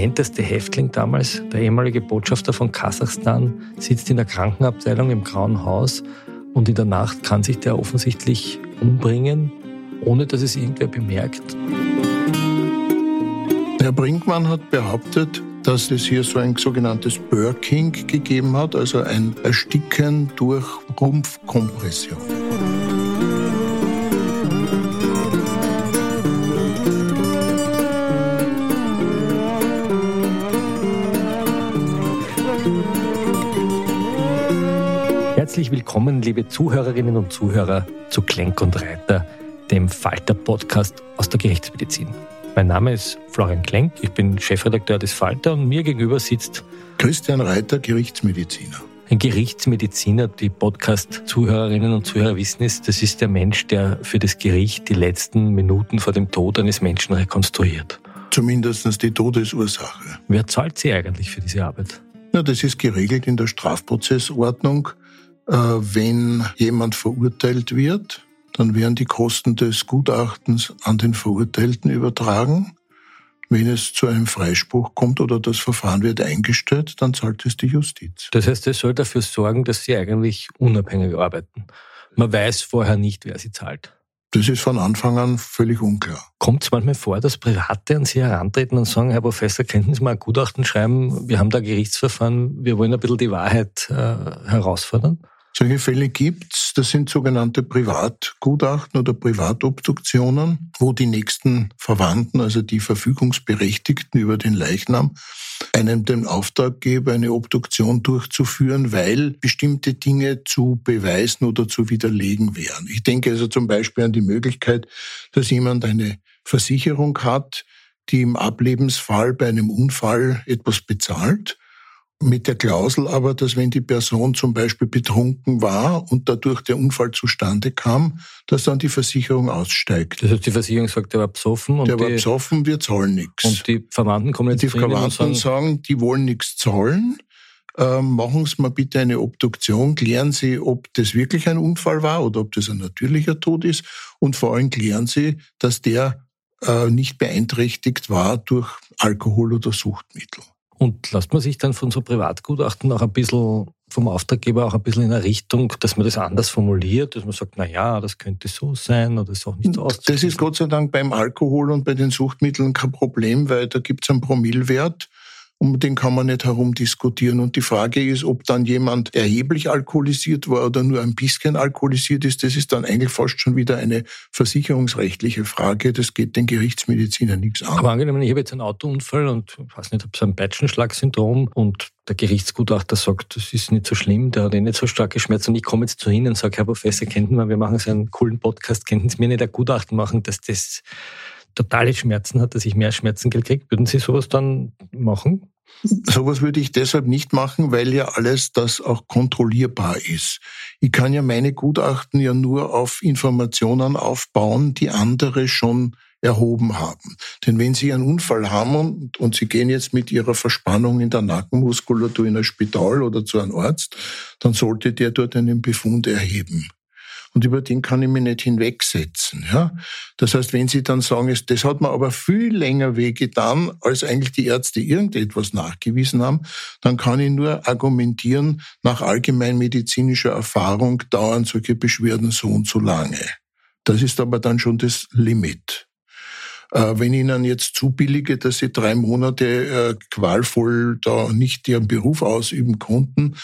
prominenteste Häftling damals, der ehemalige Botschafter von Kasachstan, sitzt in der Krankenabteilung im Grauen Haus und in der Nacht kann sich der offensichtlich umbringen, ohne dass es irgendwer bemerkt. Herr Brinkmann hat behauptet, dass es hier so ein sogenanntes Burking gegeben hat, also ein Ersticken durch Rumpfkompression. Herzlich willkommen, liebe Zuhörerinnen und Zuhörer, zu Klenk und Reiter, dem Falter-Podcast aus der Gerichtsmedizin. Mein Name ist Florian Klenk, ich bin Chefredakteur des Falter und mir gegenüber sitzt Christian Reiter, Gerichtsmediziner. ein Gerichtsmediziner. Die Podcast-Zuhörerinnen und Zuhörer wissen es, das ist der Mensch, der für das Gericht die letzten Minuten vor dem Tod eines Menschen rekonstruiert. Zumindest die Todesursache. Wer zahlt sie eigentlich für diese Arbeit? Ja, das ist geregelt in der Strafprozessordnung. Äh, Wenn jemand verurteilt wird, dann werden die Kosten des Gutachtens an den Verurteilten übertragen. Wenn es zu einem Freispruch kommt oder das Verfahren wird eingestellt, dann zahlt es die Justiz. Das heißt, es soll dafür sorgen, dass sie eigentlich unabhängig arbeiten. Man weiß vorher nicht, wer sie zahlt. Das ist von Anfang an völlig unklar. Kommt es manchmal vor, dass Private an Sie herantreten und sagen, Herr Professor, könnten Sie mal ein Gutachten schreiben? Wir haben da Gerichtsverfahren, wir wollen ein bisschen die Wahrheit äh, herausfordern. Solche Fälle gibt's. Das sind sogenannte Privatgutachten oder Privatobduktionen, wo die nächsten Verwandten, also die Verfügungsberechtigten über den Leichnam, einem den Auftrag geben, eine Obduktion durchzuführen, weil bestimmte Dinge zu beweisen oder zu widerlegen wären. Ich denke also zum Beispiel an die Möglichkeit, dass jemand eine Versicherung hat, die im Ablebensfall bei einem Unfall etwas bezahlt mit der Klausel aber, dass wenn die Person zum Beispiel betrunken war und dadurch der Unfall zustande kam, dass dann die Versicherung aussteigt. Das heißt, die Versicherung sagt, der war besoffen und, Der war die, besoffen, wir zahlen nichts. und die Verwandten kommen jetzt Die Verwandten sagen, sagen, die wollen nichts zahlen. Ähm, machen Sie mal bitte eine Obduktion, klären Sie, ob das wirklich ein Unfall war oder ob das ein natürlicher Tod ist und vor allem klären Sie, dass der äh, nicht beeinträchtigt war durch Alkohol oder Suchtmittel. Und lässt man sich dann von so Privatgutachten auch ein bisschen vom Auftraggeber auch ein bisschen in eine Richtung, dass man das anders formuliert, dass man sagt, na ja, das könnte so sein oder ist auch nicht so Das ist Gott sei Dank beim Alkohol und bei den Suchtmitteln kein Problem, weil da gibt es einen Promillwert und den kann man nicht herumdiskutieren. Und die Frage ist, ob dann jemand erheblich alkoholisiert war oder nur ein bisschen alkoholisiert ist, das ist dann eigentlich fast schon wieder eine versicherungsrechtliche Frage. Das geht den Gerichtsmedizinern nichts an. Aber angenommen, ich habe jetzt einen Autounfall und ich weiß nicht, habe so ein Peitschenschlag-Syndrom und der Gerichtsgutachter sagt, das ist nicht so schlimm, der hat eh nicht so starke Schmerzen und ich komme jetzt zu Ihnen und sage, Herr Professor, könnten wir, wir machen so einen coolen Podcast, könnten Sie mir nicht ein Gutachten machen, dass das totale Schmerzen hat, dass ich mehr Schmerzengeld kriege? Würden Sie sowas dann machen? Sowas würde ich deshalb nicht machen, weil ja alles das auch kontrollierbar ist. Ich kann ja meine Gutachten ja nur auf Informationen aufbauen, die andere schon erhoben haben. Denn wenn Sie einen Unfall haben und, und Sie gehen jetzt mit Ihrer Verspannung in der Nackenmuskulatur in ein Spital oder zu einem Arzt, dann sollte der dort einen Befund erheben. Und über den kann ich mich nicht hinwegsetzen. Ja? Das heißt, wenn Sie dann sagen, das hat mir aber viel länger wehgetan, als eigentlich die Ärzte irgendetwas nachgewiesen haben, dann kann ich nur argumentieren, nach allgemeinmedizinischer Erfahrung dauern solche Beschwerden so und so lange. Das ist aber dann schon das Limit. Äh, Wenn ich Ihnen jetzt zubillige, dass Sie drei Monate äh, qualvoll da nicht Ihren Beruf ausüben konnten,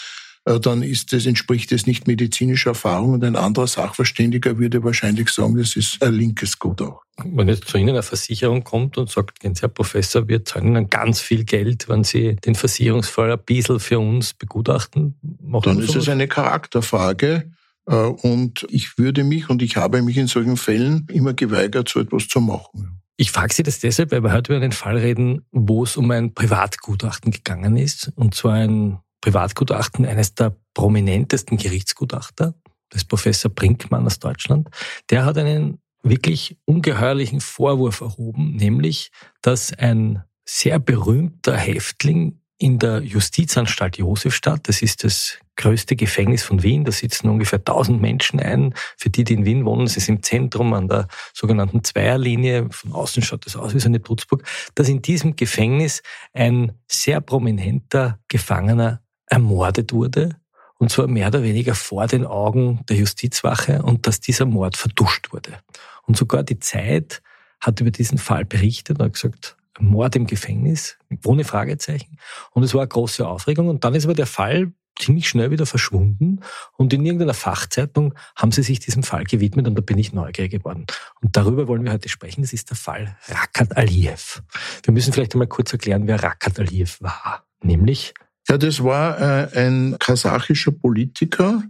dann ist das, entspricht das nicht medizinischer Erfahrung und ein anderer Sachverständiger würde wahrscheinlich sagen, das ist ein linkes Gutachten. wenn jetzt zu Ihnen eine Versicherung kommt und sagt, Herr Professor, wir zahlen Ihnen ganz viel Geld, wenn Sie den Versicherungsfall ein bisschen für uns begutachten, machen dann ist es eine Charakterfrage. Äh, und ich würde mich und ich habe mich in solchen Fällen immer geweigert, so etwas zu machen. Ich frage Sie das deshalb, weil wir heute über einen Fall reden, wo es um ein Privatgutachten gegangen ist. Und zwar ein Privatgutachten eines der prominentesten Gerichtsgutachter, des Professor Brinkmann aus Deutschland. Der hat einen wirklich ungeheuerlichen Vorwurf erhoben, nämlich, dass ein sehr berühmter Häftling in der Justizanstalt Josefstadt. Das ist das größte Gefängnis von Wien. Da sitzen ungefähr 1000 Menschen ein. Für die, die in Wien wohnen, es ist im Zentrum an der sogenannten Zweierlinie. Von außen schaut das aus wie so eine Trutzburg. Dass in diesem Gefängnis ein sehr prominenter Gefangener ermordet wurde. Und zwar mehr oder weniger vor den Augen der Justizwache und dass dieser Mord verduscht wurde. Und sogar die Zeit hat über diesen Fall berichtet und hat gesagt, Mord im Gefängnis, ohne Fragezeichen. Und es war eine große Aufregung. Und dann ist aber der Fall ziemlich schnell wieder verschwunden. Und in irgendeiner Fachzeitung haben sie sich diesem Fall gewidmet und da bin ich neugierig geworden. Und darüber wollen wir heute sprechen. Das ist der Fall Rakat Aliyev. Wir müssen vielleicht einmal kurz erklären, wer Rakat Aliyev war. Nämlich ja, das war äh, ein kasachischer Politiker,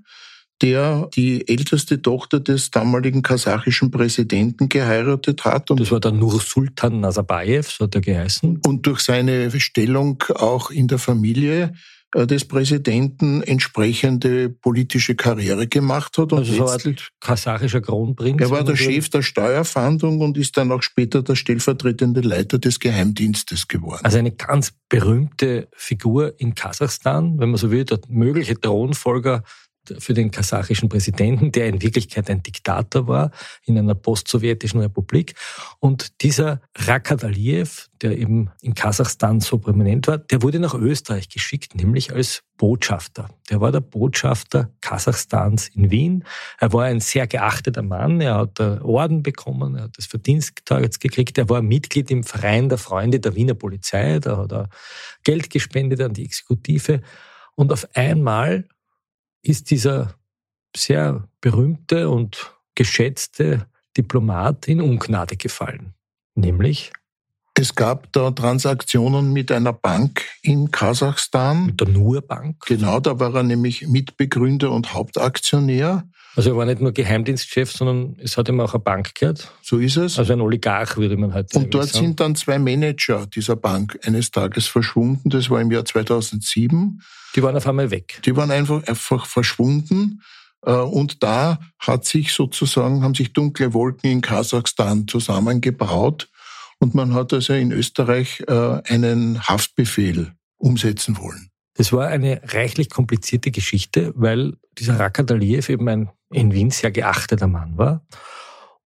der die älteste Tochter des damaligen kasachischen Präsidenten geheiratet hat. Und das war der Nursultan Nazarbayev, so hat er geheißen. Und durch seine Stellung auch in der Familie des Präsidenten entsprechende politische Karriere gemacht hat. Und also so ein kasachischer Kronprinz. Er war der Chef der Steuerfahndung und ist dann auch später der stellvertretende Leiter des Geheimdienstes geworden. Also eine ganz berühmte Figur in Kasachstan, wenn man so will, der mögliche Thronfolger für den kasachischen Präsidenten, der in Wirklichkeit ein Diktator war in einer postsowjetischen Republik. Und dieser Rakat Aliyev, der eben in Kasachstan so prominent war, der wurde nach Österreich geschickt, nämlich als Botschafter. Der war der Botschafter Kasachstans in Wien. Er war ein sehr geachteter Mann. Er hat Orden bekommen, er hat das Verdienstkreuz gekriegt. Er war Mitglied im Verein der Freunde der Wiener Polizei. Da hat er Geld gespendet an die Exekutive. Und auf einmal ist dieser sehr berühmte und geschätzte Diplomat in Ungnade gefallen. Nämlich es gab da Transaktionen mit einer Bank in Kasachstan. Mit der Nur-Bank? Genau, da war er nämlich Mitbegründer und Hauptaktionär. Also er war nicht nur Geheimdienstchef, sondern es hat ihm auch eine Bank gehört. So ist es. Also ein Oligarch, würde man heute Und dort sagen. sind dann zwei Manager dieser Bank eines Tages verschwunden. Das war im Jahr 2007. Die waren auf einmal weg. Die waren einfach, einfach verschwunden. Äh, und da hat sich sozusagen, haben sich dunkle Wolken in Kasachstan zusammengebraut. Und man hat also in Österreich äh, einen Haftbefehl umsetzen wollen. Das war eine reichlich komplizierte Geschichte, weil dieser Rakat Aliyev eben ein in Wien sehr geachteter Mann war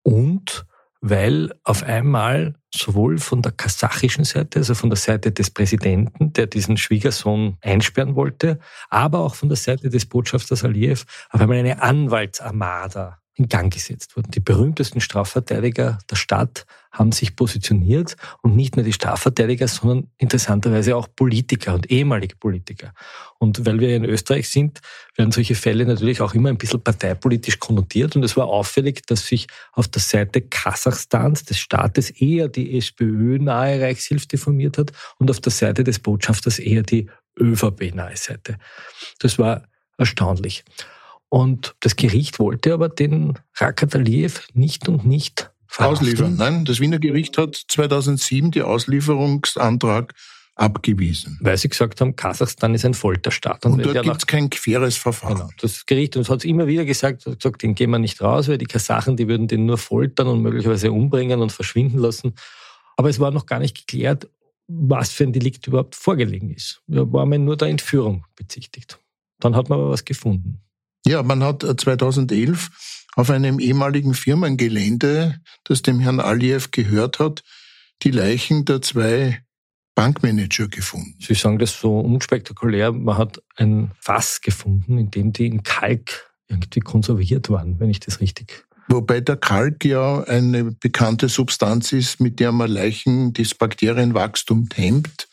und weil auf einmal sowohl von der kasachischen Seite, also von der Seite des Präsidenten, der diesen Schwiegersohn einsperren wollte, aber auch von der Seite des Botschafters Aliyev auf einmal eine Anwaltsarmada in Gang gesetzt wurden. Die berühmtesten Strafverteidiger der Stadt haben sich positioniert und nicht nur die Strafverteidiger, sondern interessanterweise auch Politiker und ehemalige Politiker. Und weil wir in Österreich sind, werden solche Fälle natürlich auch immer ein bisschen parteipolitisch konnotiert und es war auffällig, dass sich auf der Seite Kasachstans, des Staates, eher die SPÖ-nahe Reichshilfe formiert hat und auf der Seite des Botschafters eher die ÖVP-nahe Seite. Das war erstaunlich. Und das Gericht wollte aber den Rakat Aliyev nicht und nicht verhaften. Ausliefern. Nein, das Wiener Gericht hat 2007 die Auslieferungsantrag abgewiesen. Weil sie gesagt haben, Kasachstan ist ein Folterstaat. Und, und dort gibt es kein queres Verfahren. Genau. Das Gericht uns hat es immer wieder gesagt, hat gesagt, den gehen wir nicht raus, weil die Kasachen, die würden den nur foltern und möglicherweise umbringen und verschwinden lassen. Aber es war noch gar nicht geklärt, was für ein Delikt überhaupt vorgelegen ist. Da war man nur der Entführung bezichtigt. Dann hat man aber was gefunden. Ja, man hat 2011 äh, auf einem ehemaligen Firmengelände, das dem Herrn Aliyev gehört hat, die Leichen der zwei Bankmanager gefunden. Sie sagen das so unspektakulär. Man hat ein Fass gefunden, in dem die in Kalk irgendwie konserviert waren, wenn ich das richtig. Wobei der Kalk ja eine bekannte Substanz ist, mit der man Leichen das Bakterienwachstum hemmt.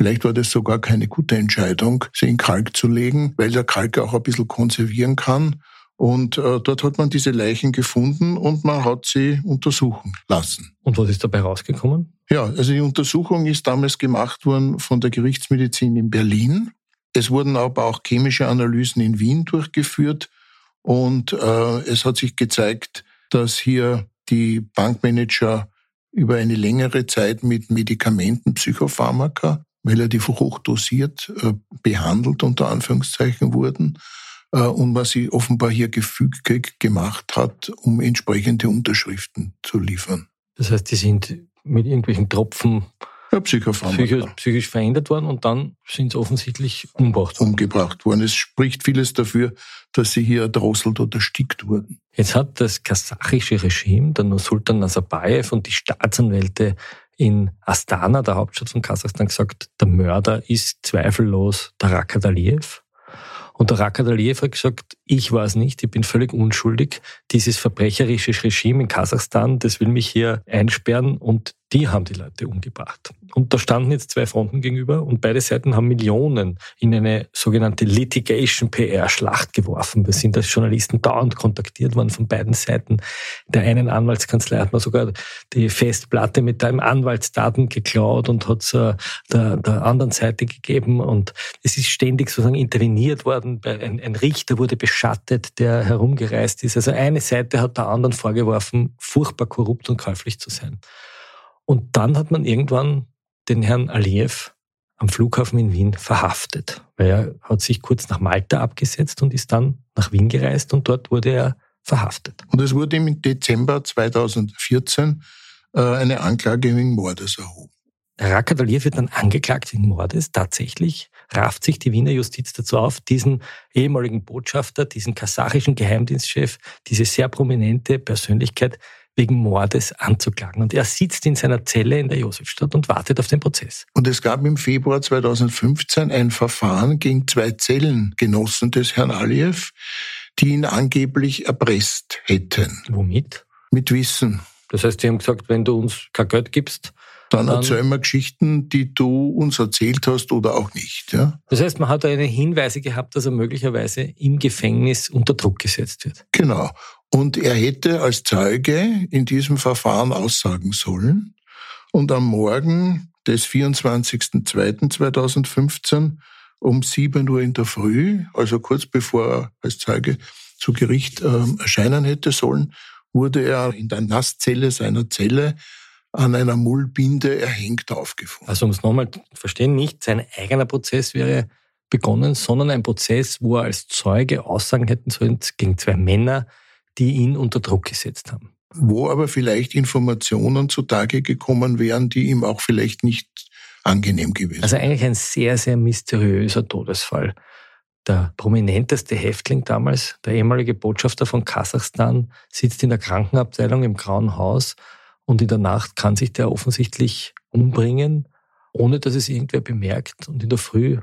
Vielleicht war das sogar keine gute Entscheidung, sie in Kalk zu legen, weil der Kalk auch ein bisschen konservieren kann. Und äh, dort hat man diese Leichen gefunden und man hat sie untersuchen lassen. Und was ist dabei rausgekommen? Ja, also die Untersuchung ist damals gemacht worden von der Gerichtsmedizin in Berlin. Es wurden aber auch chemische Analysen in Wien durchgeführt und äh, es hat sich gezeigt, dass hier die Bankmanager über eine längere Zeit mit Medikamenten, Psychopharmaka, relativ hochdosiert äh, behandelt, unter Anführungszeichen wurden, äh, und man sie offenbar hier gefügig gemacht hat, um entsprechende Unterschriften zu liefern. Das heißt, die sind mit irgendwelchen Tropfen ja, psychisch, psychisch verändert worden und dann sind sie offensichtlich umgebracht worden. Umgebracht worden. Es spricht vieles dafür, dass sie hier erdrosselt oder erstickt wurden. Jetzt hat das kasachische Regime, der Nursultan Nazarbayev und die Staatsanwälte in Astana, der Hauptstadt von Kasachstan, gesagt, der Mörder ist zweifellos der Rakat Aliyev. Und der Rakat Aliyev hat gesagt, ich war es nicht, ich bin völlig unschuldig. Dieses verbrecherische Regime in Kasachstan, das will mich hier einsperren und die haben die Leute umgebracht. Und da standen jetzt zwei Fronten gegenüber und beide Seiten haben Millionen in eine sogenannte Litigation PR-Schlacht geworfen. Wir sind als Journalisten dauernd kontaktiert worden von beiden Seiten. Der einen Anwaltskanzlei hat man sogar die Festplatte mit einem Anwaltsdaten geklaut und hat es äh, der, der anderen Seite gegeben. Und es ist ständig sozusagen interveniert worden. Ein, ein Richter wurde beschattet, der herumgereist ist. Also eine Seite hat der anderen vorgeworfen, furchtbar korrupt und käuflich zu sein. Und dann hat man irgendwann den Herrn Aliyev am Flughafen in Wien verhaftet, weil er hat sich kurz nach Malta abgesetzt und ist dann nach Wien gereist und dort wurde er verhaftet. Und es wurde im Dezember 2014 äh, eine Anklage wegen Mordes erhoben. Rakat Aliyev wird dann angeklagt wegen Mordes. Tatsächlich rafft sich die Wiener Justiz dazu auf, diesen ehemaligen Botschafter, diesen kasachischen Geheimdienstchef, diese sehr prominente Persönlichkeit wegen Mordes anzuklagen. Und er sitzt in seiner Zelle in der Josefstadt und wartet auf den Prozess. Und es gab im Februar 2015 ein Verfahren gegen zwei Zellengenossen des Herrn Aliyev, die ihn angeblich erpresst hätten. Womit? Mit Wissen. Das heißt, sie haben gesagt, wenn du uns kein Geld gibst, dann, dann erzähl mal Geschichten, die du uns erzählt hast oder auch nicht. Ja? Das heißt, man hat eine Hinweise gehabt, dass er möglicherweise im Gefängnis unter Druck gesetzt wird. Genau. Und er hätte als Zeuge in diesem Verfahren aussagen sollen. Und am Morgen des 24.02.2015 um 7 Uhr in der Früh, also kurz bevor er als Zeuge zu Gericht äh, erscheinen hätte sollen, wurde er in der Nasszelle seiner Zelle an einer Mullbinde erhängt aufgefunden. Also um es nochmal zu verstehen, nicht sein eigener Prozess wäre begonnen, sondern ein Prozess, wo er als Zeuge Aussagen hätten sollen gegen zwei Männer, die ihn unter Druck gesetzt haben. Wo aber vielleicht Informationen zutage gekommen wären, die ihm auch vielleicht nicht angenehm gewesen. Also eigentlich ein sehr, sehr mysteriöser Todesfall. Der prominenteste Häftling damals, der ehemalige Botschafter von Kasachstan, sitzt in der Krankenabteilung im Grauen Haus und in der Nacht kann sich der offensichtlich umbringen, ohne dass es irgendwer bemerkt. Und in der Früh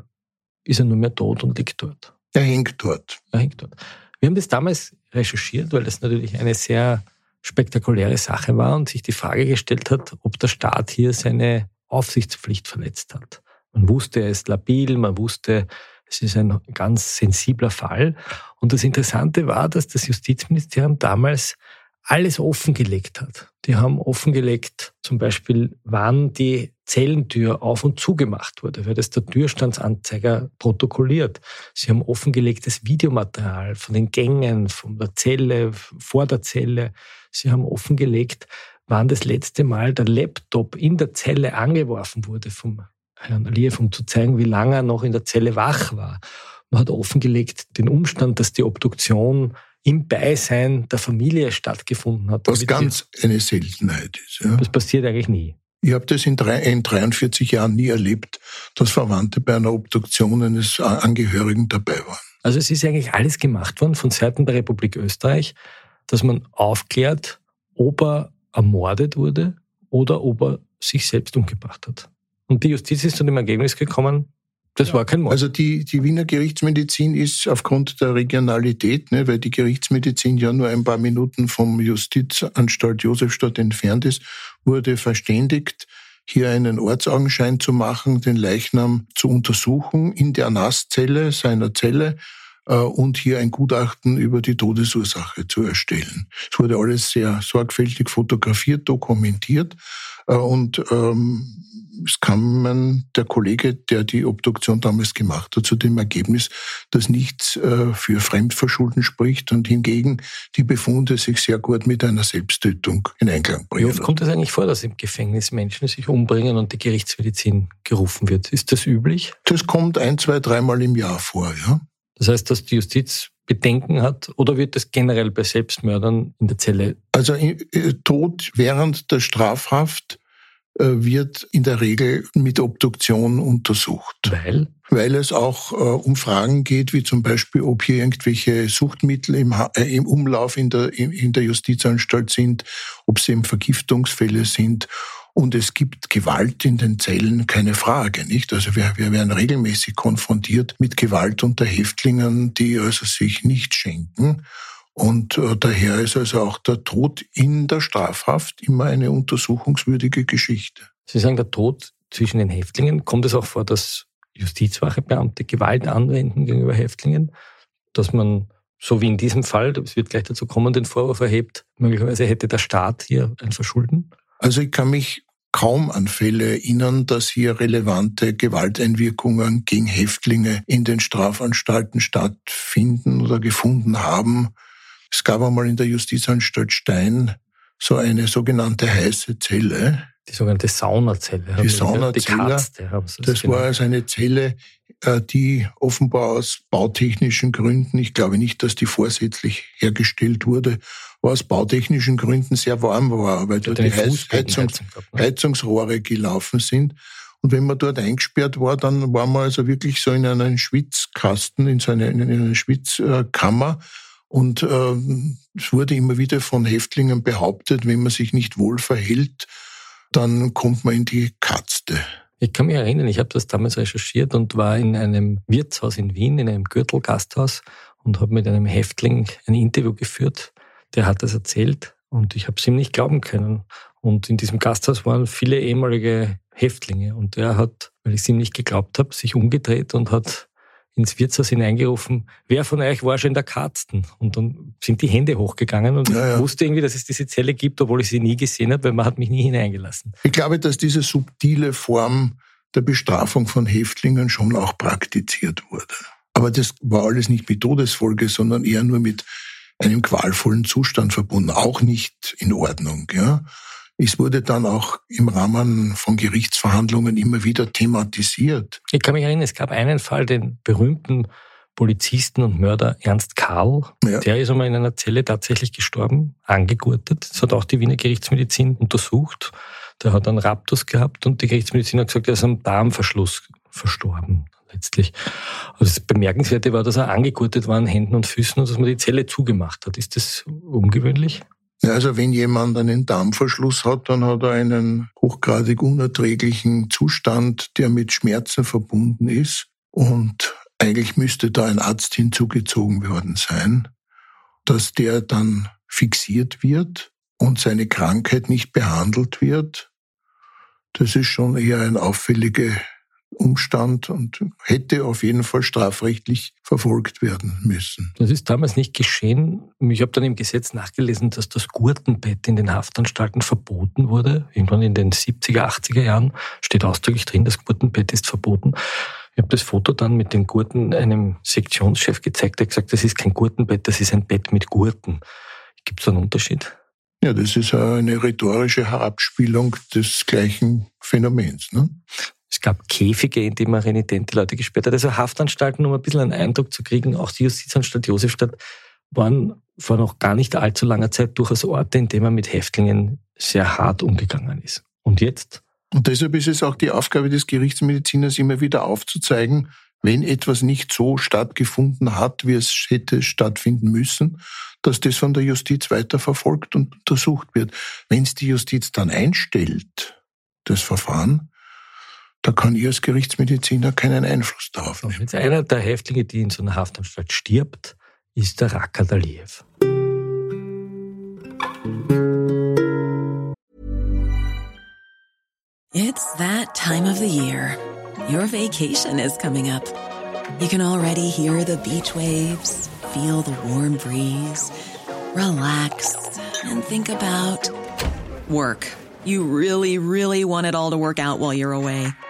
ist er nur mehr tot und liegt dort. Er hängt dort. Er hängt dort. Wir haben das damals recherchiert, weil das natürlich eine sehr spektakuläre Sache war und sich die Frage gestellt hat, ob der Staat hier seine Aufsichtspflicht verletzt hat. Man wusste, er ist labil, man wusste, es ist ein ganz sensibler Fall. Und das Interessante war, dass das Justizministerium damals alles offengelegt hat. Die haben offengelegt, zum Beispiel, wann die Zellentür auf und zugemacht wurde, weil das der Türstandsanzeiger protokolliert. Sie haben offengelegtes Videomaterial von den Gängen, von der Zelle, vor der Zelle. Sie haben offengelegt, wann das letzte Mal der Laptop in der Zelle angeworfen wurde vom Herrn Aliyev, um zu zeigen, wie lange er noch in der Zelle wach war. Man hat offengelegt den Umstand, dass die Obduktion im Beisein der Familie stattgefunden hat. Was ganz eine Seltenheit ist. Ja. Das passiert eigentlich nie. Ich habe das in, drei, in 43 Jahren nie erlebt, dass Verwandte bei einer Obduktion eines Angehörigen dabei waren. Also es ist eigentlich alles gemacht worden von Seiten der Republik Österreich, dass man aufklärt, ob er ermordet wurde oder ob er sich selbst umgebracht hat. Und die Justiz ist zu dem Ergebnis gekommen, das war kein Mord. Also die, die Wiener Gerichtsmedizin ist aufgrund der Regionalität, ne, weil die Gerichtsmedizin ja nur ein paar Minuten vom Justizanstalt Josefstadt entfernt ist, wurde verständigt, hier einen Ortsaugenschein zu machen, den Leichnam zu untersuchen in der Nasszelle seiner Zelle äh, und hier ein Gutachten über die Todesursache zu erstellen. Es wurde alles sehr sorgfältig fotografiert, dokumentiert äh, und ähm, es kam der Kollege, der die Obduktion damals gemacht hat, zu dem Ergebnis, dass nichts äh, für Fremdverschulden spricht und hingegen die Befunde sich sehr gut mit einer Selbsttötung in Einklang bringen. Wie oft kommt es eigentlich vor, dass im Gefängnis Menschen sich umbringen und die Gerichtsmedizin gerufen wird? Ist das üblich? Das kommt ein, zwei, dreimal im Jahr vor, ja. Das heißt, dass die Justiz Bedenken hat oder wird das generell bei Selbstmördern in der Zelle? Also äh, Tod während der Strafhaft wird in der Regel mit Obduktion untersucht. Weil? Weil es auch äh, um Fragen geht, wie zum Beispiel, ob hier irgendwelche Suchtmittel im, äh, im Umlauf in der, in, in der Justizanstalt sind, ob sie eben Vergiftungsfälle sind. Und es gibt Gewalt in den Zellen, keine Frage, nicht? Also wir, wir werden regelmäßig konfrontiert mit Gewalt unter Häftlingen, die also sich nicht schenken. Und äh, daher ist also auch der Tod in der Strafhaft immer eine untersuchungswürdige Geschichte. Sie sagen, der Tod zwischen den Häftlingen, kommt es auch vor, dass Justizwachebeamte Gewalt anwenden gegenüber Häftlingen, dass man, so wie in diesem Fall, es wird gleich dazu kommen, den Vorwurf erhebt, möglicherweise hätte der Staat hier ein Verschulden? Also ich kann mich kaum an Fälle erinnern, dass hier relevante Gewalteinwirkungen gegen Häftlinge in den Strafanstalten stattfinden oder gefunden haben. Es gab einmal in der Justizanstalt Stein so eine sogenannte heiße Zelle. Die sogenannte Saunazelle. Die Saunazelle. Die das war also eine Zelle, äh, die offenbar aus bautechnischen Gründen, ich glaube nicht, dass die vorsätzlich hergestellt wurde, aber aus bautechnischen Gründen sehr warm war, weil dort die Heiz Heizungs ne? Heizungsrohre gelaufen sind. Und wenn man dort eingesperrt war, dann war man also wirklich so in einem Schwitzkasten, in so einer, in einer Schwitzkammer. Und äh, es wurde immer wieder von Häftlingen behauptet, wenn man sich nicht wohl verhält, dann kommt man in die Katzte. Ich kann mich erinnern, ich habe das damals recherchiert und war in einem Wirtshaus in Wien, in einem Gürtelgasthaus und habe mit einem Häftling ein Interview geführt. Der hat das erzählt und ich habe es ihm nicht glauben können. Und in diesem Gasthaus waren viele ehemalige Häftlinge und er hat, weil ich es ihm nicht geglaubt habe, sich umgedreht und hat ins Wirtshaus hineingerufen, wer von euch war schon in der Katzen? Und dann sind die Hände hochgegangen und ja, ja. wusste irgendwie, dass es diese Zelle gibt, obwohl ich sie nie gesehen habe, weil man hat mich nie hineingelassen. Ich glaube, dass diese subtile Form der Bestrafung von Häftlingen schon auch praktiziert wurde. Aber das war alles nicht mit Todesfolge, sondern eher nur mit einem qualvollen Zustand verbunden, auch nicht in Ordnung. Ja. Es wurde dann auch im Rahmen von Gerichtsverhandlungen immer wieder thematisiert. Ich kann mich erinnern, es gab einen Fall, den berühmten Polizisten und Mörder Ernst Karl. Ja. Der ist einmal in einer Zelle tatsächlich gestorben, angegurtet. Das hat auch die Wiener Gerichtsmedizin untersucht. Der hat einen Raptus gehabt und die Gerichtsmedizin hat gesagt, er ist am Darmverschluss verstorben letztlich. Also das Bemerkenswerte war, dass er angegurtet war an Händen und Füßen und dass man die Zelle zugemacht hat. Ist das ungewöhnlich? Also wenn jemand einen Darmverschluss hat, dann hat er einen hochgradig unerträglichen Zustand, der mit Schmerzen verbunden ist. Und eigentlich müsste da ein Arzt hinzugezogen worden sein, dass der dann fixiert wird und seine Krankheit nicht behandelt wird. Das ist schon eher eine auffällige Umstand und hätte auf jeden Fall strafrechtlich verfolgt werden müssen. Das ist damals nicht geschehen. Ich habe dann im Gesetz nachgelesen, dass das Gurtenbett in den Haftanstalten verboten wurde. Irgendwann in den 70er, 80er Jahren steht ausdrücklich drin, das Gurtenbett ist verboten. Ich habe das Foto dann mit den Gurten einem Sektionschef gezeigt, der hat gesagt, das ist kein Gurtenbett, das ist ein Bett mit Gurten. Gibt es einen Unterschied? Ja, das ist eine rhetorische Herabspielung des gleichen Phänomens. Ne? Es gab Käfige, in denen man renitente Leute gesperrt hat. Also Haftanstalten, um ein bisschen einen Eindruck zu kriegen, auch die Justizanstalt Josefstadt waren vor noch gar nicht allzu langer Zeit durchaus Orte, in denen man mit Häftlingen sehr hart umgegangen ist. Und jetzt? Und deshalb ist es auch die Aufgabe des Gerichtsmediziners, immer wieder aufzuzeigen, wenn etwas nicht so stattgefunden hat, wie es hätte stattfinden müssen, dass das von der Justiz weiter verfolgt und untersucht wird. Wenn es die Justiz dann einstellt, das Verfahren, da kann ich als Gerichtsmediziner keinen Einfluss darauf nehmen. Jetzt einer der Häftlinge, die in so einer Haftanstalt stirbt, ist der Rakat Aliyev. It's that time of the year. Your vacation is coming up. You can already hear the beach waves, feel the warm breeze, relax, and think about work. You really, really want it all to work out while you're away.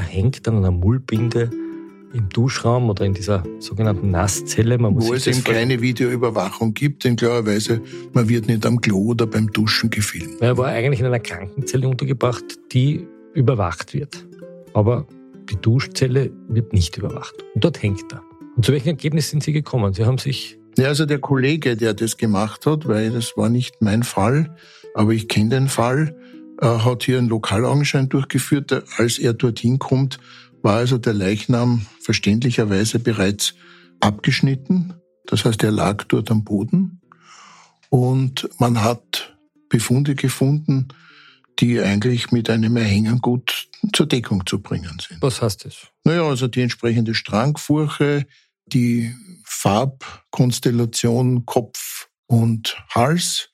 der hängt an einer Mullbinde im Duschraum oder in dieser sogenannten Nasszelle. Man muss Wo es eben keine Videoüberwachung gibt, denn klarerweise, man wird nicht am Klo oder beim Duschen gefilmt. Er war eigentlich in einer Krankenzelle untergebracht, die überwacht wird. Aber die Duschzelle wird nicht überwacht. Und dort hängt er. Und zu welchem Ergebnis sind Sie gekommen? Sie haben sich... Ja, also der Kollege, der das gemacht hat, weil das war nicht mein Fall, aber ich kenne den Fall, hat hier einen Lokalaugenschein durchgeführt. Als er dorthin kommt, war also der Leichnam verständlicherweise bereits abgeschnitten. Das heißt, er lag dort am Boden. Und man hat Befunde gefunden, die eigentlich mit einem Erhängen gut zur Deckung zu bringen sind. Was heißt das? Naja, also die entsprechende Strangfurche, die Farbkonstellation Kopf und Hals,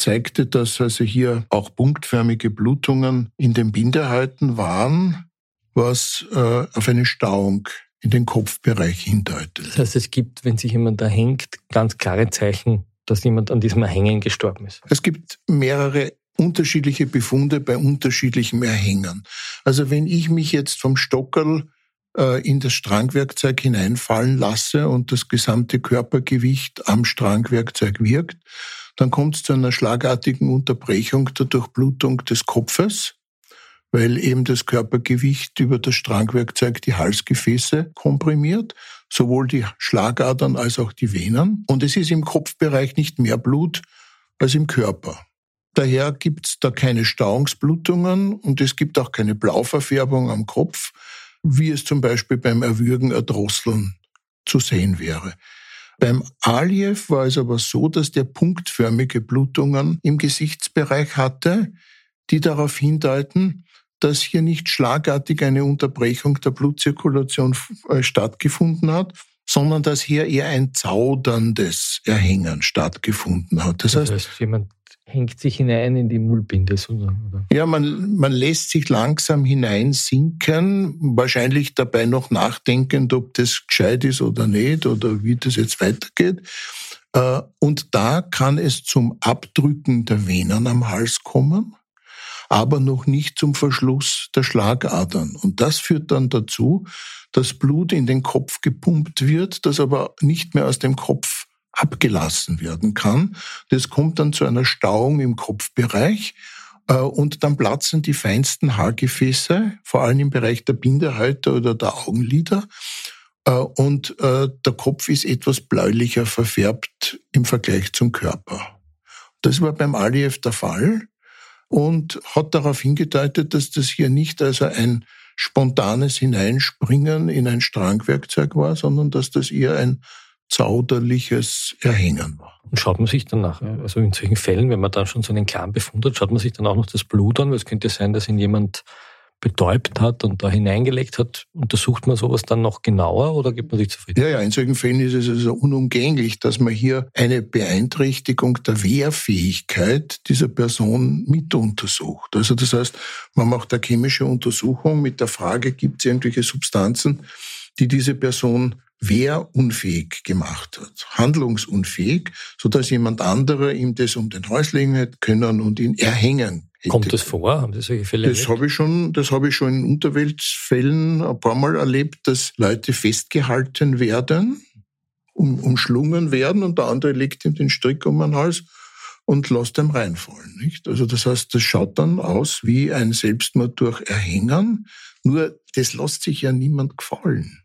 zeigte, dass also hier auch punktförmige Blutungen in den Bindehäuten waren, was äh, auf eine Stauung in den Kopfbereich hindeutet. Das heißt, es gibt, wenn sich jemand da hängt, ganz klare Zeichen, dass jemand an diesem Erhängen gestorben ist. Es gibt mehrere unterschiedliche Befunde bei unterschiedlichen Erhängern. Also wenn ich mich jetzt vom Stockerl äh, in das Strangwerkzeug hineinfallen lasse und das gesamte Körpergewicht am Strangwerkzeug wirkt, dann kommt es zu einer schlagartigen Unterbrechung der Durchblutung des Kopfes, weil eben das Körpergewicht über das Strangwerkzeug die Halsgefäße komprimiert, sowohl die Schlagadern als auch die Venen. Und es ist im Kopfbereich nicht mehr Blut als im Körper. Daher gibt es da keine Stauungsblutungen und es gibt auch keine Blauverfärbung am Kopf, wie es zum Beispiel beim Erwürgen, Erdrosseln zu sehen wäre. Beim Aliev war es aber so, dass der punktförmige Blutungen im Gesichtsbereich hatte, die darauf hindeuten, dass hier nicht schlagartig eine Unterbrechung der Blutzirkulation äh, stattgefunden hat, sondern dass hier eher ein zauderndes Erhängen stattgefunden hat. Das, das heißt, heißt, jemand hängt sich hinein in die Mullbinde. Oder? Ja, man, man lässt sich langsam hineinsinken, wahrscheinlich dabei noch nachdenkend, ob das gescheit ist oder nicht oder wie das jetzt weitergeht. Äh, und da kann es zum Abdrücken der Venen am Hals kommen, aber noch nicht zum Verschluss der Schlagadern. Und das führt dann dazu, dass Blut in den Kopf gepumpt wird, das aber nicht mehr aus dem Kopf abgelassen werden kann. Das kommt dann zu einer Stauung im Kopfbereich äh, und dann platzen die feinsten Haargefäße, vor allem im Bereich der Bindehäute oder der Augenlider. Äh, und äh, der Kopf ist etwas bläulicher verfärbt im Vergleich zum Körper. Das war beim Aliyev der Fall und hat darauf hingedeutet, dass das hier nicht also ein spontanes Hineinspringen in ein Strangwerkzeug war, sondern dass das eher ein zauderliches Erhängen war. Und schaut man sich dann nach, also in solchen Fällen, wenn man dann schon so einen klaren Befund hat, schaut man sich dann auch noch das Blut an, weil es könnte sein, dass ihn jemand betäubt hat und da hineingelegt hat, untersucht man sowas dann noch genauer oder gibt man sich zufrieden? Ja, ja, in solchen Fällen ist es also unumgänglich, dass man hier eine Beeinträchtigung der Wehrfähigkeit dieser Person mit untersucht. Also das heißt, man macht eine chemische Untersuchung mit der Frage, gibt es irgendwelche Substanzen, die diese Person wehrunfähig gemacht hat, handlungsunfähig, so dass jemand anderer ihm das um den Hals legen hätte können und ihn erhängen hätte. Kommt das vor? Haben Sie solche Fälle Das habe ich schon, das habe ich schon in Unterweltsfällen ein paar Mal erlebt, dass Leute festgehalten werden, um, umschlungen werden und der andere legt ihm den Strick um den Hals und lässt ihm reinfallen. Nicht? Also das heißt, das schaut dann aus wie ein Selbstmord durch Erhängen, nur das lässt sich ja niemand gefallen.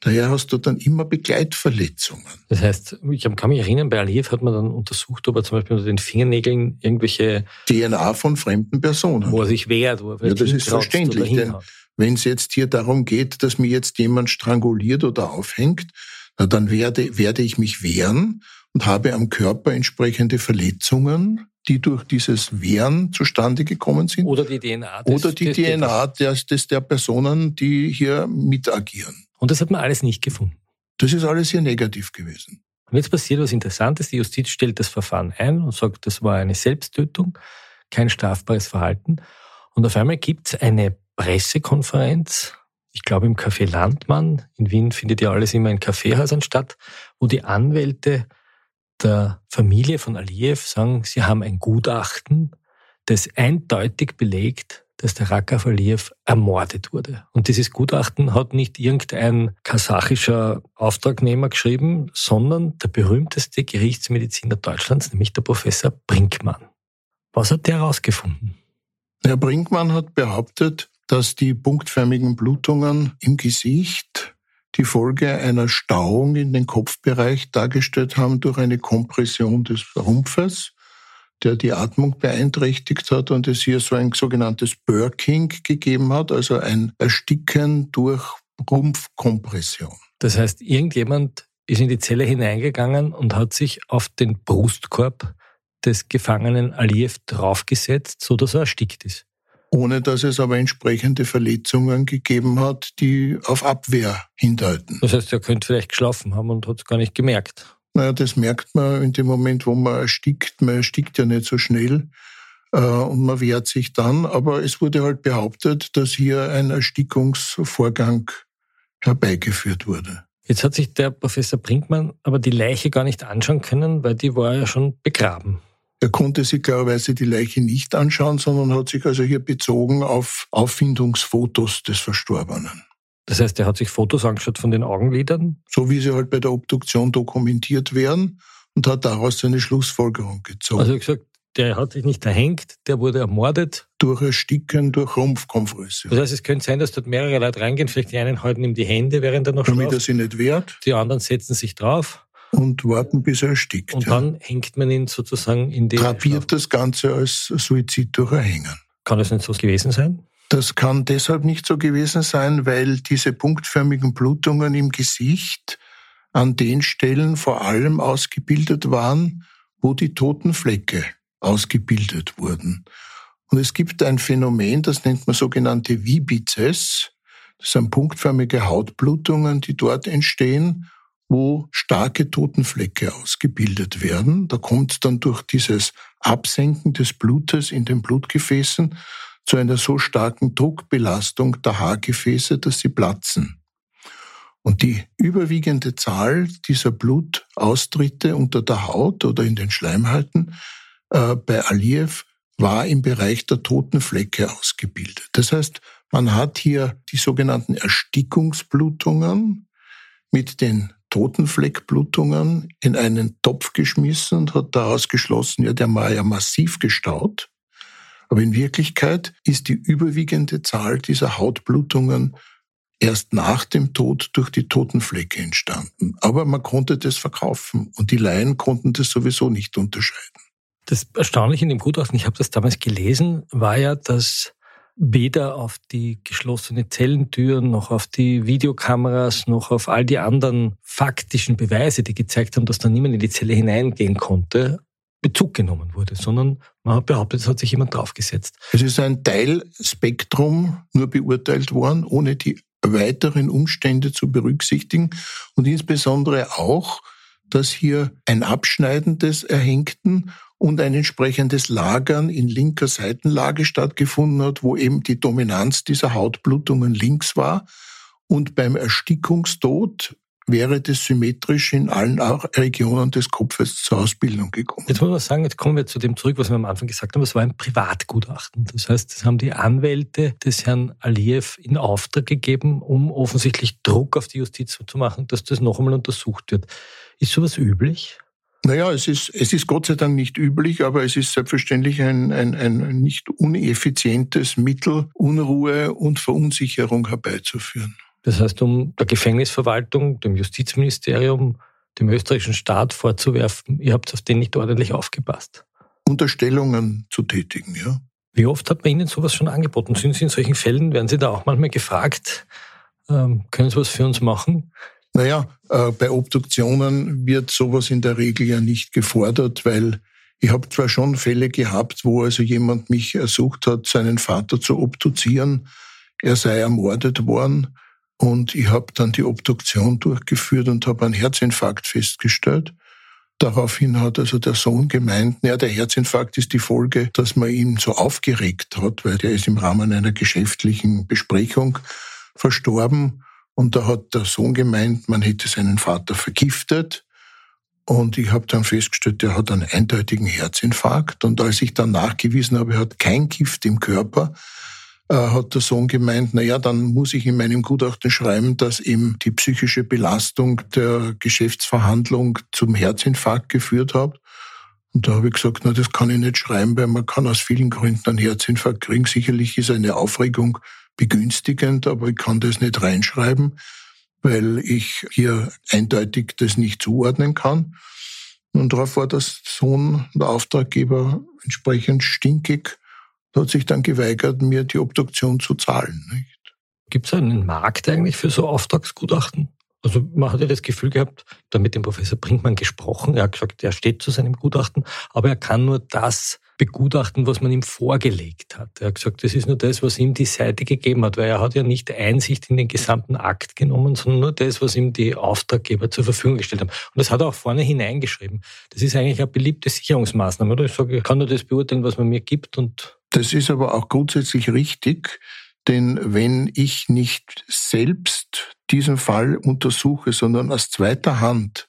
Daher hast du dann immer Begleitverletzungen. Das heißt, ich kann mich erinnern, bei Aliyev hat man dann untersucht, ob er zum Beispiel unter den Fingernägeln irgendwelche DNA von fremden Personen. Wo er sich wehrt, wo er Ja, das ist verständlich, denn wenn es jetzt hier darum geht, dass mir jetzt jemand stranguliert oder aufhängt, na, dann werde, werde ich mich wehren und habe am Körper entsprechende Verletzungen, die durch dieses Wehren zustande gekommen sind. Oder die DNA. des- Oder die des DNA des, des, der Personen, die hier mitagieren. Und das hat man alles nicht gefunden. Das ist alles hier negativ gewesen. Und jetzt passiert was Interessantes. Die Justiz stellt das Verfahren ein und sagt, das war eine Selbsttötung, kein strafbares Verhalten. Und auf einmal gibt es eine Pressekonferenz, ich glaube im Café Landmann. In Wien findet ja alles immer in Kaffeehäusern statt, wo die Anwälte der Familie von Aliyev sagen, sie haben ein Gutachten, das eindeutig belegt, dass der Rakaf Aliyev ermordet wurde. Und dieses Gutachten hat nicht irgendein kasachischer Auftragnehmer geschrieben, sondern der berühmteste Gerichtsmediziner Deutschlands, nämlich der Professor Brinkmann. Was hat der herausgefunden? Herr Brinkmann hat behauptet, dass die punktförmigen Blutungen im Gesicht die Folge einer Stauung in den Kopfbereich dargestellt haben durch eine Kompression des Rumpfes, der die Atmung beeinträchtigt hat und es hier so ein sogenanntes Burking gegeben hat, also ein Ersticken durch Rumpfkompression. Das heißt, irgendjemand ist in die Zelle hineingegangen und hat sich auf den Brustkorb des Gefangenen Aliyev draufgesetzt, so dass er erstickt ist. Ohne dass es aber entsprechende Verletzungen gegeben hat, die auf Abwehr hindeuten. Das heißt, er könnte vielleicht geschlafen haben und hat es gar nicht gemerkt. Naja, das merkt man in dem Moment, wo man erstickt. Man erstickt ja nicht so schnell äh, und man wehrt sich dann. Aber es wurde halt behauptet, dass hier ein Erstickungsvorgang herbeigeführt wurde. Jetzt hat sich der Professor Brinkmann aber die Leiche gar nicht anschauen können, weil die war ja schon begraben. Er konnte sich klarerweise die Leiche nicht anschauen, sondern hat sich also hier bezogen auf Auffindungsfotos des Verstorbenen. Das heißt, er hat sich Fotos angeschaut von den Augenlidern. So wie sie halt bei der Obduktion dokumentiert werden und hat daraus seine Schlussfolgerung gezogen. Also er gesagt, der hat sich nicht erhängt, der wurde ermordet. durch Ersticken, durch Rumpfkompression. Das heißt, es könnte sein, dass dort mehrere Leute reingehen. Vielleicht die einen halten ihm die Hände, während er noch damit er schlaft. sich nicht wehrt Die anderen setzen sich drauf. und warten, bis er erstickt. Und ja. dann hängt man ihn sozusagen in die... Drapiert das Ganze als Suizid durch Erhängen. Kann das nicht so gewesen sein? Das kann deshalb nicht so gewesen sein, weil diese punktförmigen Blutungen im Gesicht an den Stellen vor allem ausgebildet waren, wo die toten Flecke ausgebildet wurden. Und es gibt ein Phänomen, das nennt man sogenannte Vibizes. Das sind punktförmige Hautblutungen, die dort entstehen, wo starke Totenflecke ausgebildet werden. Da kommt dann durch dieses Absenken des Blutes in den Blutgefäßen zu einer so starken Druckbelastung der Haargefäße, dass sie platzen. Und die überwiegende Zahl dieser Blutaustritte unter der Haut oder in den Schleimhäuten äh, bei Aliyev war im Bereich der toten Flecke ausgebildet. Das heißt, man hat hier die sogenannten Erstickungsblutungen mit den Totenfleckblutungen in einen Topf geschmissen und hat daraus geschlossen, ja, der war ja massiv gestaut. Aber in Wirklichkeit ist die überwiegende Zahl dieser Hautblutungen erst nach dem Tod durch die Totenflecke entstanden. Aber man konnte das verkaufen und die Laien konnten das sowieso nicht unterscheiden. Das Erstaunliche in dem Gutachten, ich habe das damals gelesen, war ja, dass weder auf die geschlossene Zellentüren noch auf die Videokameras noch auf all die anderen faktischen Beweise, die gezeigt haben, dass da niemand in die Zelle hineingehen konnte, Bezug genommen wurde, sondern man hat behauptet, es hat sich jemand draufgesetzt. Es ist ein Teilspektrum nur beurteilt worden, ohne die weiteren Umstände zu berücksichtigen und insbesondere auch, dass hier ein Abschneiden des Erhängten und ein entsprechendes Lagern in linker Seitenlage stattgefunden hat, wo eben die Dominanz dieser Hautblutungen links war. Und beim Erstickungstod wäre das symmetrisch in allen auch Regionen des Kopfes zur Ausbildung gekommen. Jetzt muss man sagen, jetzt kommen wir zu dem zurück, was wir am Anfang gesagt haben, es war ein Privatgutachten. Das heißt, das haben die Anwälte des Herrn Aliyev in Auftrag gegeben, um offensichtlich Druck auf die Justiz zu machen, dass das noch einmal untersucht wird. Ist sowas üblich? Naja, es ist, es ist Gott sei Dank nicht üblich, aber es ist selbstverständlich ein, ein, ein nicht uneffizientes Mittel, Unruhe und Verunsicherung herbeizuführen. Das heißt, um der Gefängnisverwaltung, dem Justizministerium, dem österreichischen Staat vorzuwerfen, ihr habt auf den nicht ordentlich aufgepasst. Unterstellungen zu tätigen, ja. Wie oft hat man Ihnen sowas schon angeboten? Sind Sie in solchen Fällen, werden Sie da auch manchmal gefragt, ähm, können Sie was für uns machen? Naja, äh, bei Obduktionen wird sowas in der Regel ja nicht gefordert, weil ich habe zwar schon Fälle gehabt, wo also jemand mich ersucht hat, seinen Vater zu obduzieren, er sei ermordet worden und ich habe dann die Obduktion durchgeführt und habe einen Herzinfarkt festgestellt. Daraufhin hat also der Sohn gemeint, ja, der Herzinfarkt ist die Folge, dass man ihn so aufgeregt hat, weil der ist im Rahmen einer geschäftlichen Besprechung verstorben. Und da hat der Sohn gemeint, man hätte seinen Vater vergiftet. Und ich habe dann festgestellt, der hat einen eindeutigen Herzinfarkt. Und als ich dann nachgewiesen habe, er hat kein Gift im Körper, äh, hat der Sohn gemeint, na ja, dann muss ich in meinem Gutachten schreiben, dass ihm die psychische Belastung der Geschäftsverhandlung zum Herzinfarkt geführt hat. Und da habe ich gesagt, na, das kann ich nicht schreiben, weil man kann aus vielen Gründen einen Herzinfarkt kriegen. Sicherlich ist eine Aufregung begünstigend, aber ich kann das nicht reinschreiben weil ich hier eindeutig das nicht zuordnen kann. Und darauf war das Sohn, der Auftraggeber, entsprechend stinkig. Hat sich dann geweigert, mir die Obduktion zu zahlen. Gibt es einen Markt eigentlich für so Auftragsgutachten? Also man hat ja das Gefühl gehabt, da mit dem Professor Brinkmann gesprochen, er hat gesagt, er steht zu seinem Gutachten, aber er kann nur das begutachten, was man ihm vorgelegt hat. Er hat gesagt, das ist nur das, was ihm die Seite gegeben hat, weil er hat ja nicht Einsicht in den gesamten Akt genommen, sondern nur das, was ihm die Auftraggeber zur Verfügung gestellt haben. Und das hat er auch vorne hineingeschrieben. Das ist eigentlich eine beliebte Sicherungsmaßnahme, oder? Ich sage, ich kann nur das beurteilen, was man mir gibt und das ist aber auch grundsätzlich richtig, denn wenn ich nicht selbst diesen Fall untersuche, sondern aus zweiter Hand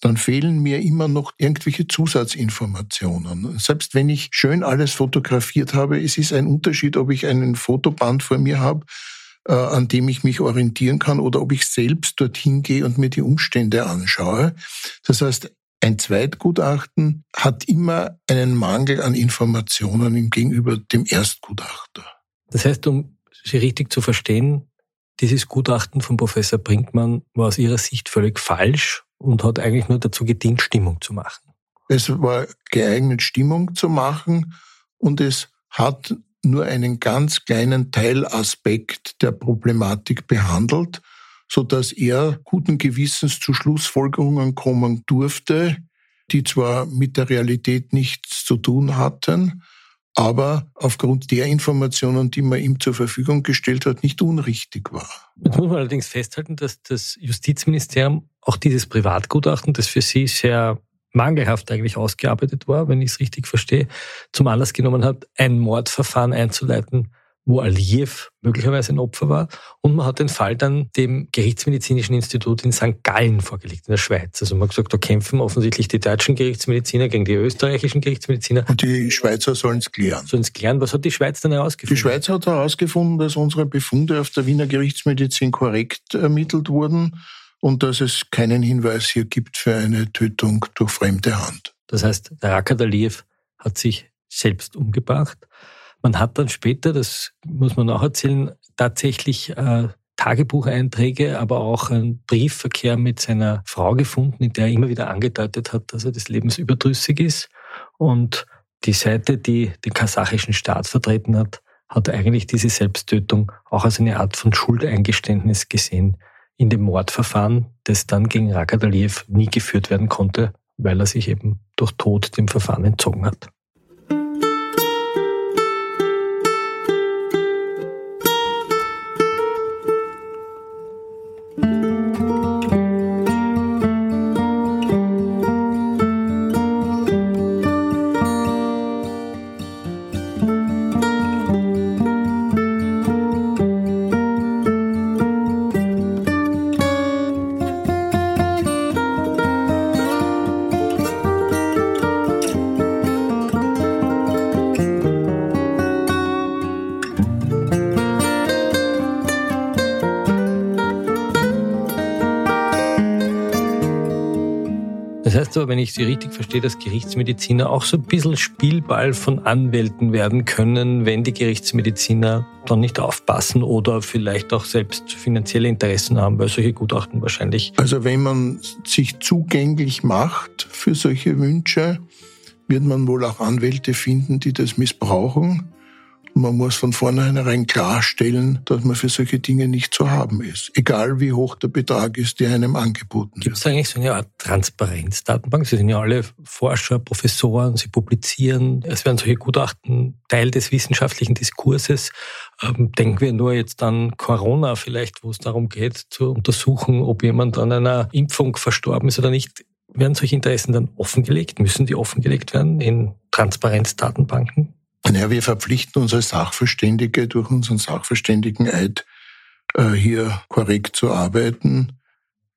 dann fehlen mir immer noch irgendwelche Zusatzinformationen. Selbst wenn ich schön alles fotografiert habe, es ist ein Unterschied, ob ich einen Fotoband vor mir habe, äh, an dem ich mich orientieren kann, oder ob ich selbst dorthin gehe und mir die Umstände anschaue. Das heißt, ein Zweitgutachten hat immer einen Mangel an Informationen gegenüber dem Erstgutachter. Das heißt, um Sie richtig zu verstehen, dieses Gutachten von Professor Brinkmann war aus Ihrer Sicht völlig falsch und hat eigentlich nur dazu gedient, Stimmung zu machen. Es war geeignet, Stimmung zu machen und es hat nur einen ganz kleinen Teilaspekt der Problematik behandelt, so dass er guten Gewissens zu Schlussfolgerungen kommen durfte, die zwar mit der Realität nichts zu tun hatten, aber aufgrund der Informationen, die man ihm zur Verfügung gestellt hat, nicht unrichtig war. Jetzt muss man allerdings festhalten, dass das Justizministerium auch dieses Privatgutachten, das für Sie sehr mangelhaft eigentlich ausgearbeitet war, wenn ich es richtig verstehe, zum Anlass genommen hat, ein Mordverfahren einzuleiten, wo Aliyev möglicherweise ein Opfer war. Und man hat den Fall dann dem Gerichtsmedizinischen Institut in St. Gallen vorgelegt, in der Schweiz. Also man hat gesagt, da kämpfen offensichtlich die deutschen Gerichtsmediziner gegen die österreichischen Gerichtsmediziner. Und die Schweizer sollen es klären. Sollen es klären. Was hat die Schweiz dann herausgefunden? Die Schweiz hat herausgefunden, dass unsere Befunde auf der Wiener Gerichtsmedizin korrekt ermittelt wurden und dass es keinen Hinweis hier gibt für eine Tötung durch fremde Hand. Das heißt, der Rakat Aliyev hat sich selbst umgebracht. Man hat dann später, das muss man auch erzählen, tatsächlich äh, Tagebucheinträge, aber auch einen Briefverkehr mit seiner Frau gefunden, in der er immer wieder angedeutet hat, dass er des Lebens überdrüssig ist. Und die Seite, die den kasachischen Staat vertreten hat, hat eigentlich diese Selbsttötung auch als eine Art von Schuldeingeständnis gesehen in dem Mordverfahren, das dann gegen Rakat Aliyev nie geführt werden konnte, weil er sich eben durch Tod dem Verfahren entzogen hat. Ich Sie richtig verstehe, dass Gerichtsmediziner auch so ein bisschen Spielball von Anwälten werden können, wenn die Gerichtsmediziner dann nicht aufpassen oder vielleicht auch selbst finanzielle Interessen haben, weil solche Gutachten wahrscheinlich. Also wenn man sich zugänglich macht für solche Wünsche, wird man wohl auch Anwälte finden, die das missbrauchen. Man muss von vornherein klarstellen, dass man für solche Dinge nicht zu haben ist. Egal wie hoch der Betrag ist, der einem angeboten wird. Gibt es eigentlich so eine Art Transparenzdatenbank? Sie sind ja alle Forscher, Professoren, Sie publizieren. Es werden solche Gutachten Teil des wissenschaftlichen Diskurses. Ähm, denken wir nur jetzt an Corona vielleicht, wo es darum geht, zu untersuchen, ob jemand an einer Impfung verstorben ist oder nicht. Werden solche Interessen dann offengelegt? Müssen die offengelegt werden in Transparenzdatenbanken? Ja, wir verpflichten uns als Sachverständige durch unseren Sachverständigeneid äh, hier korrekt zu arbeiten.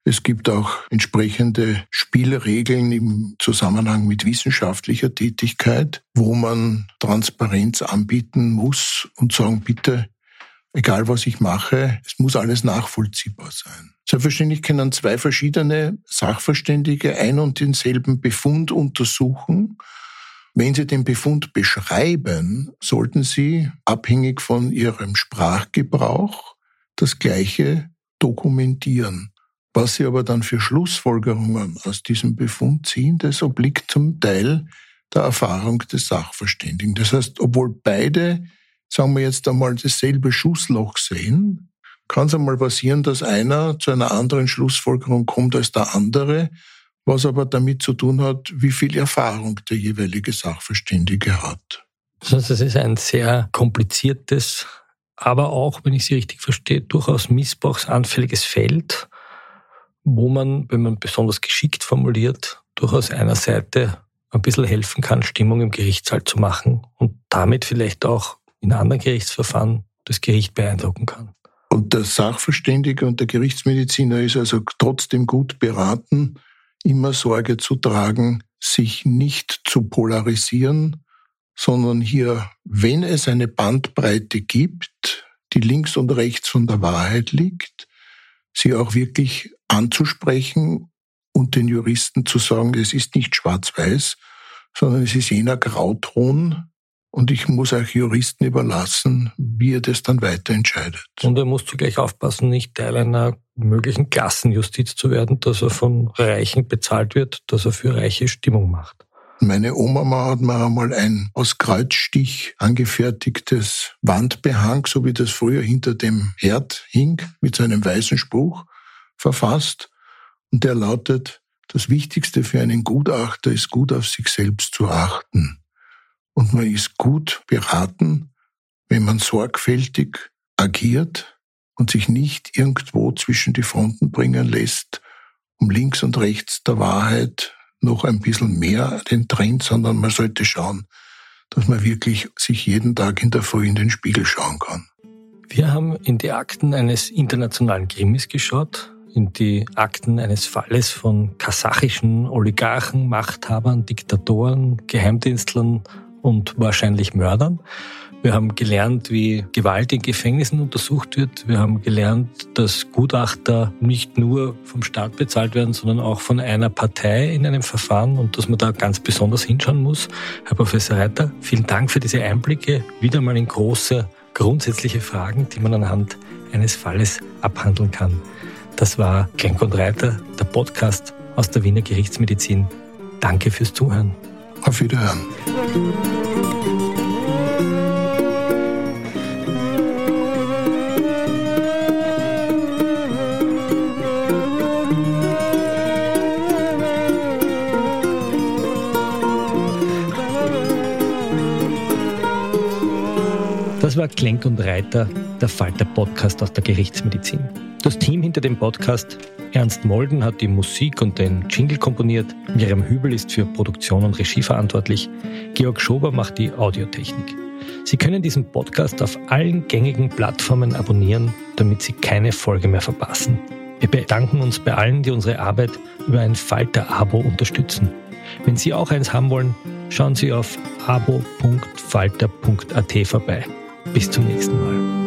Es gibt auch entsprechende Spielregeln im Zusammenhang mit wissenschaftlicher Tätigkeit, wo man Transparenz anbieten muss und sagen, bitte, egal was ich mache, es muss alles nachvollziehbar sein. Selbstverständlich können zwei verschiedene Sachverständige ein und denselben Befund untersuchen. Wenn Sie den Befund beschreiben, sollten Sie, abhängig von Ihrem Sprachgebrauch, das Gleiche dokumentieren. Was Sie aber dann für Schlussfolgerungen aus diesem Befund ziehen, das obliegt zum Teil der Erfahrung des Sachverständigen. Das heißt, obwohl beide, sagen wir jetzt einmal, dasselbe Schussloch sehen, kann es einmal passieren, dass einer zu einer anderen Schlussfolgerung kommt als der andere, was aber damit zu tun hat, wie viel Erfahrung der jeweilige Sachverständige hat. Das heißt, es ist ein sehr kompliziertes, aber auch, wenn ich Sie richtig verstehe, durchaus missbrauchsanfälliges Feld, wo man, wenn man besonders geschickt formuliert, durchaus einer Seite ein bisschen helfen kann, Stimmung im Gerichtssaal zu machen und damit vielleicht auch in anderen Gerichtsverfahren das Gericht beeindrucken kann. Und der Sachverständige und der Gerichtsmediziner ist also trotzdem gut beraten, immer Sorge zu tragen, sich nicht zu polarisieren, sondern hier, wenn es eine Bandbreite gibt, die links und rechts von der Wahrheit liegt, sie auch wirklich anzusprechen und den Juristen zu sagen, es ist nicht schwarz-weiß, sondern es ist jener Grauton, und ich muss auch Juristen überlassen, wie er das dann weiter entscheidet. Und er muss zugleich aufpassen, nicht Teil einer möglichen Klassenjustiz zu werden, dass er von Reichen bezahlt wird, dass er für Reiche Stimmung macht. Meine Oma hat mir einmal ein aus Kreuzstich angefertigtes Wandbehang, so wie das früher hinter dem Herd hing, mit seinem weißen Spruch verfasst. Und der lautet, das Wichtigste für einen Gutachter ist gut auf sich selbst zu achten. Und man ist gut beraten, wenn man sorgfältig agiert und sich nicht irgendwo zwischen die Fronten bringen lässt, um links und rechts der Wahrheit noch ein bisschen mehr den Trend, sondern man sollte schauen, dass man wirklich sich jeden Tag in der Früh in den Spiegel schauen kann. Wir haben in die Akten eines internationalen Krimis geschaut, in die Akten eines Falles von kasachischen Oligarchen, Machthabern, Diktatoren, Geheimdienstlern und wahrscheinlich Mördern. Wir haben gelernt, wie Gewalt in Gefängnissen untersucht wird. Wir haben gelernt, dass Gutachter nicht nur vom Staat bezahlt werden, sondern auch von einer Partei in einem Verfahren und dass man da ganz besonders hinschauen muss. Herr Professor Reiter, vielen Dank für diese Einblicke. Wieder mal in große, grundsätzliche Fragen, die man anhand eines Falles abhandeln kann. Das war Klenk und Reiter, der Podcast aus der Wiener Gerichtsmedizin. Danke fürs Zuhören. Auf Wiederhören. Das war Klenk und Reiter, der Falter Podcast aus der Gerichtsmedizin. Das Team hinter dem Podcast Ernst Molden hat die Musik und den Jingle komponiert. Miriam Hübel ist für Produktion und Regie verantwortlich. Georg Schober macht die Audiotechnik. Sie können diesen Podcast auf allen gängigen Plattformen abonnieren, damit Sie keine Folge mehr verpassen. Wir bedanken uns bei allen, die unsere Arbeit über ein Falter-Abo unterstützen. Wenn Sie auch eins haben wollen, schauen Sie auf abo.falter.at vorbei. Bis zum nächsten Mal.